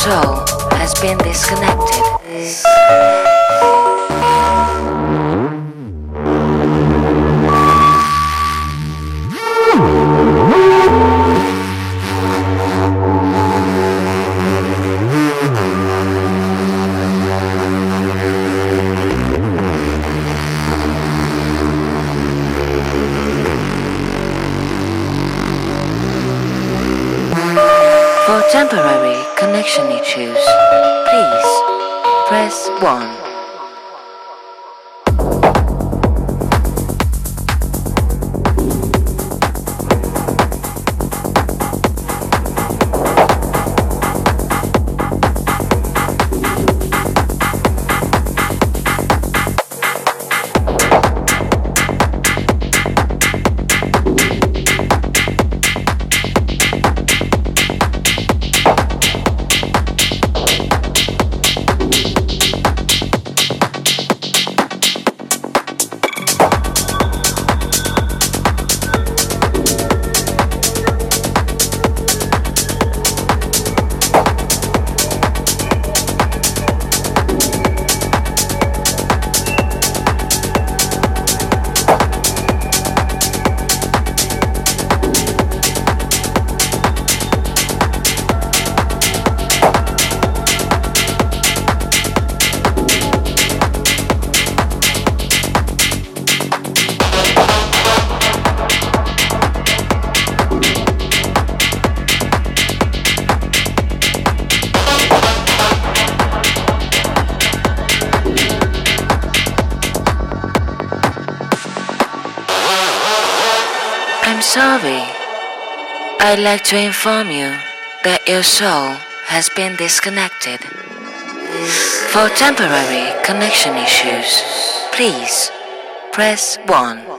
soul has been disconnected. I'd like to inform you that your soul has been disconnected. For temporary connection issues, please press 1.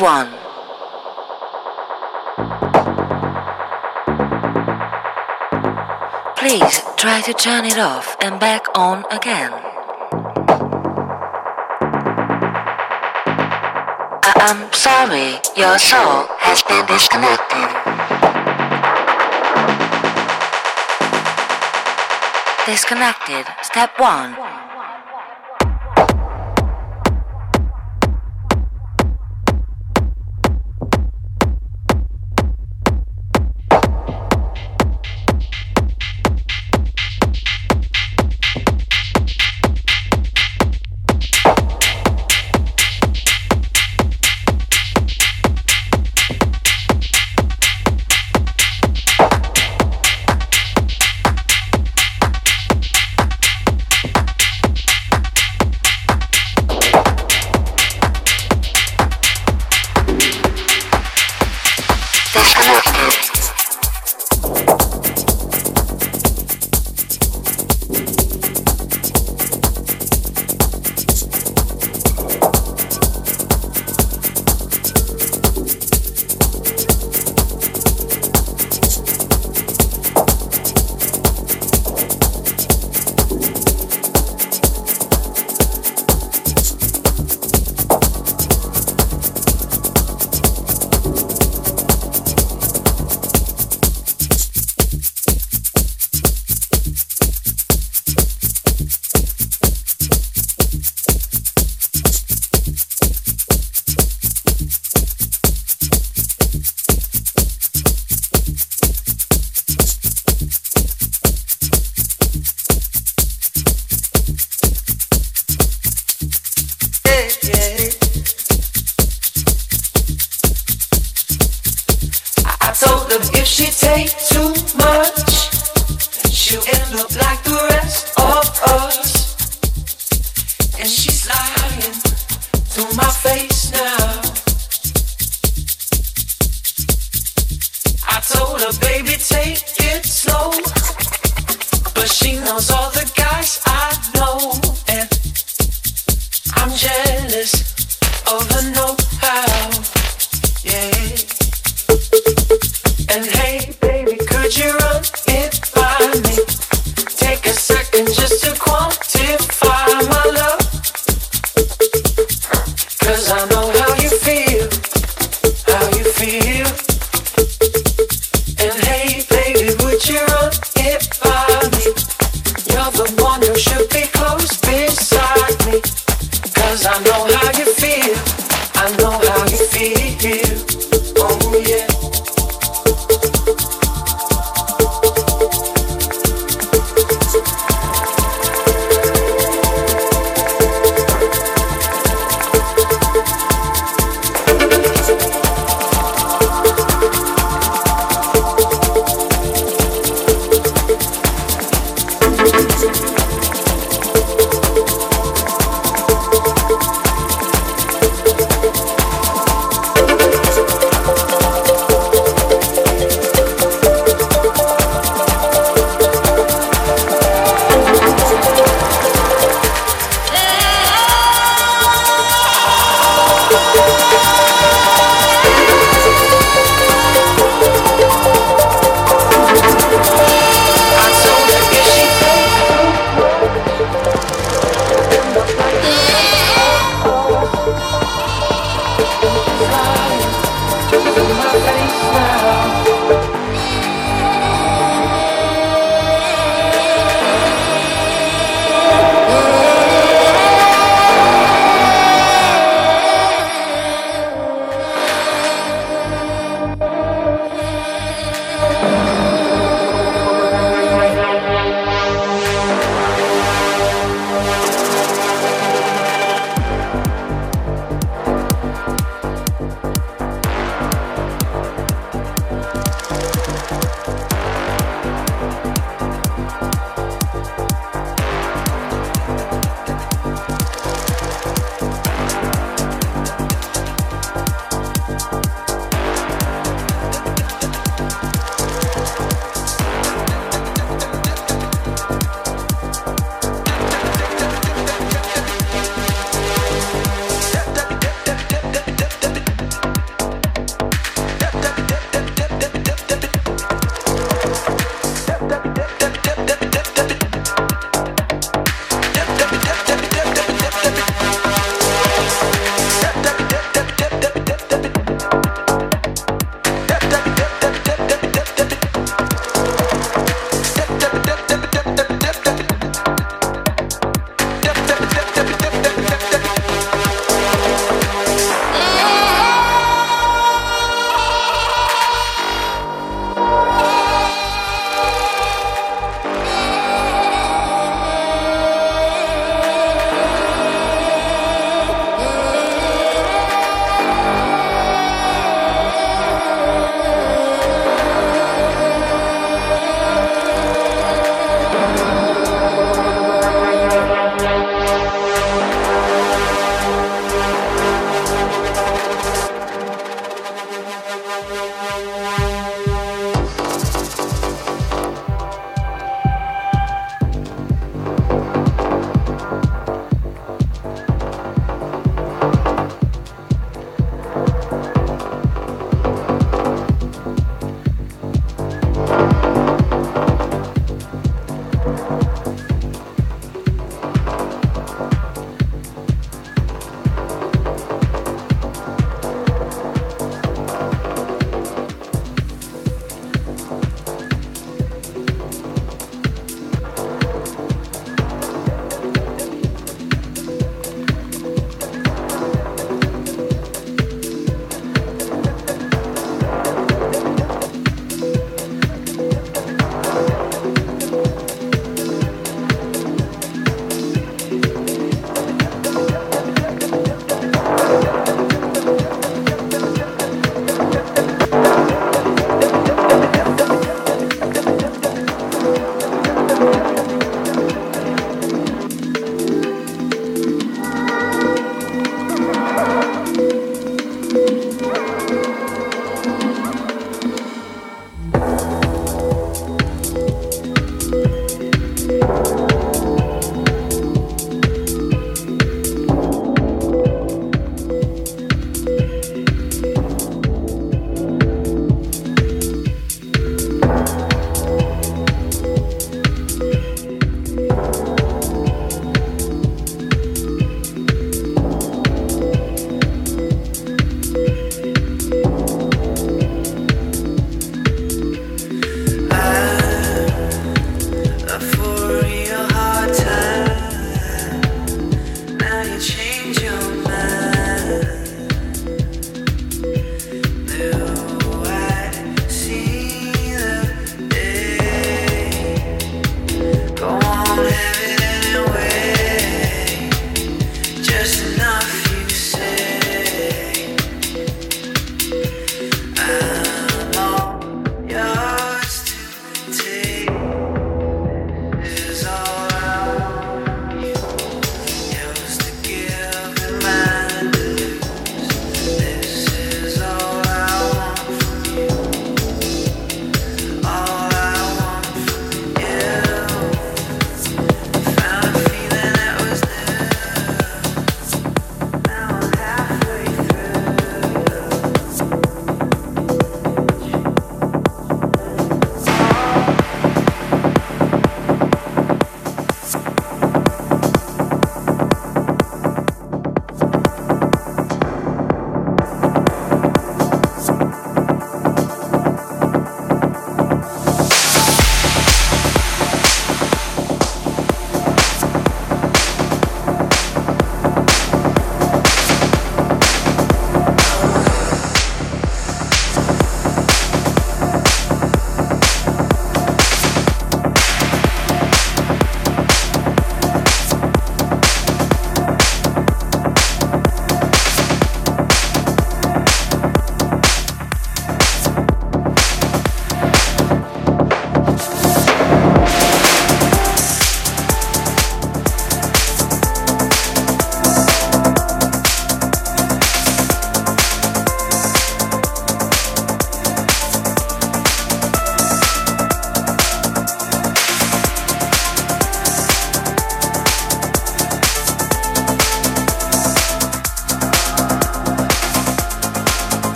one. Please try to turn it off and back on again. I- I'm sorry, your soul has been disconnected. Disconnected, step one.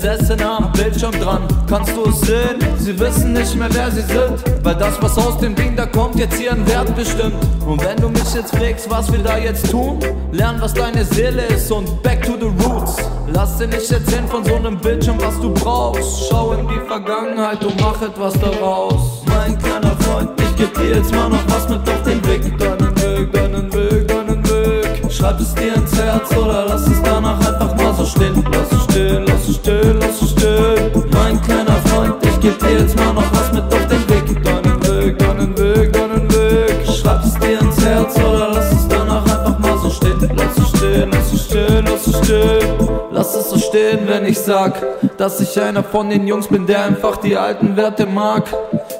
Besessener am Bildschirm dran. Kannst du es sehen? Sie wissen nicht mehr, wer sie sind. Weil das, was aus dem Ding da kommt, jetzt ihren Wert bestimmt. Und wenn du mich jetzt fragst, was wir da jetzt tun, lern, was deine Seele ist und back to the roots. Lass dir nicht erzählen von so einem Bildschirm, was du brauchst. Schau in die Vergangenheit und mach etwas daraus. Mein kleiner Freund, ich geb dir jetzt mal noch was mit auf den Weg. Deinen Weg, deinen Weg, deinen Weg. Schreib es dir ins Herz oder lass es danach einfach so stehen. Lass es stehen, lass es stehen, lass es stehen. Mein kleiner Freund, ich geb dir jetzt mal noch was mit auf den Weg. Deinen Weg, deinen Weg, deinen Weg. Schreib es dir ins Herz oder lass es danach einfach mal so stehen. Lass es stehen, lass es stehen, lass es stehen. Lass es so stehen, wenn ich sag, dass ich einer von den Jungs bin, der einfach die alten Werte mag.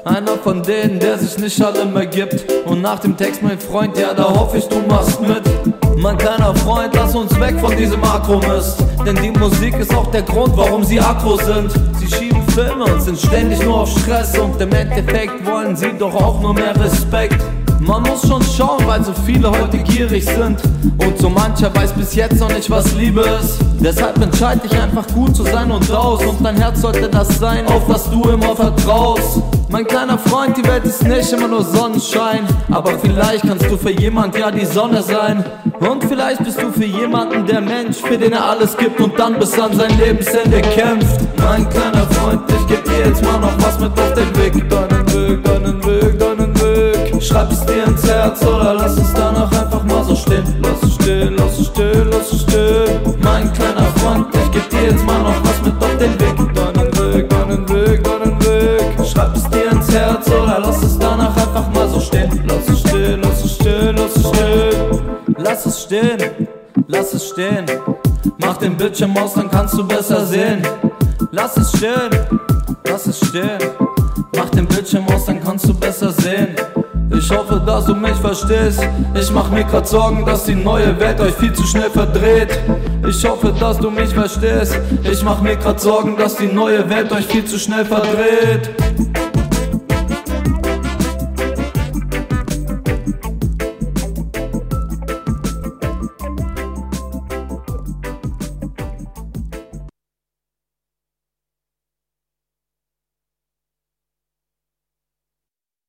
Einer von denen, der sich nicht alle mehr gibt. Und nach dem Text, mein Freund, ja, da hoffe ich, du machst mit. Mein kleiner Freund, lass uns weg von diesem Akromist. Denn die Musik ist auch der Grund, warum sie aggro sind. Sie schieben Filme und sind ständig nur auf Stress. Und im Endeffekt wollen sie doch auch nur mehr Respekt. Man muss schon schauen, weil so viele heute gierig sind. Und so mancher weiß bis jetzt noch nicht, was Liebe ist. Deshalb entscheid dich einfach gut zu sein und raus. Und dein Herz sollte das sein, auf das du immer vertraust. Mein kleiner Freund, die Welt ist nicht immer nur Sonnenschein. Aber vielleicht kannst du für jemand ja die Sonne sein. Und vielleicht bist du für jemanden der Mensch, für den er alles gibt und dann bis an sein Lebensende kämpft. Mein kleiner Freund, ich geb dir jetzt mal noch was mit auf den Weg. Deinen Weg, deinen Weg, deinen Weg. Schreib es dir ins Herz oder lass es danach einfach mal so stehen. Lass es stehen, lass es stehen, lass es stehen. Mein kleiner Freund, ich geb dir jetzt mal noch was mit auf den Weg. Deinen Weg, deinen Weg, deinen Weg. Schreib es dir ins Herz oder lass es danach einfach mal so stehen. Lass es stehen, lass es stehen, lass es stehen. Lass es stehen, lass es stehen. Mach den Bildschirm aus, dann kannst du besser sehen. Lass es stehen, lass es stehen. Mach den Bildschirm aus, dann kannst du besser sehen. Ich hoffe, dass du mich verstehst. Ich mach mir grad Sorgen, dass die neue Welt euch viel zu schnell verdreht. Ich hoffe, dass du mich verstehst. Ich mach mir grad Sorgen, dass die neue Welt euch viel zu schnell verdreht.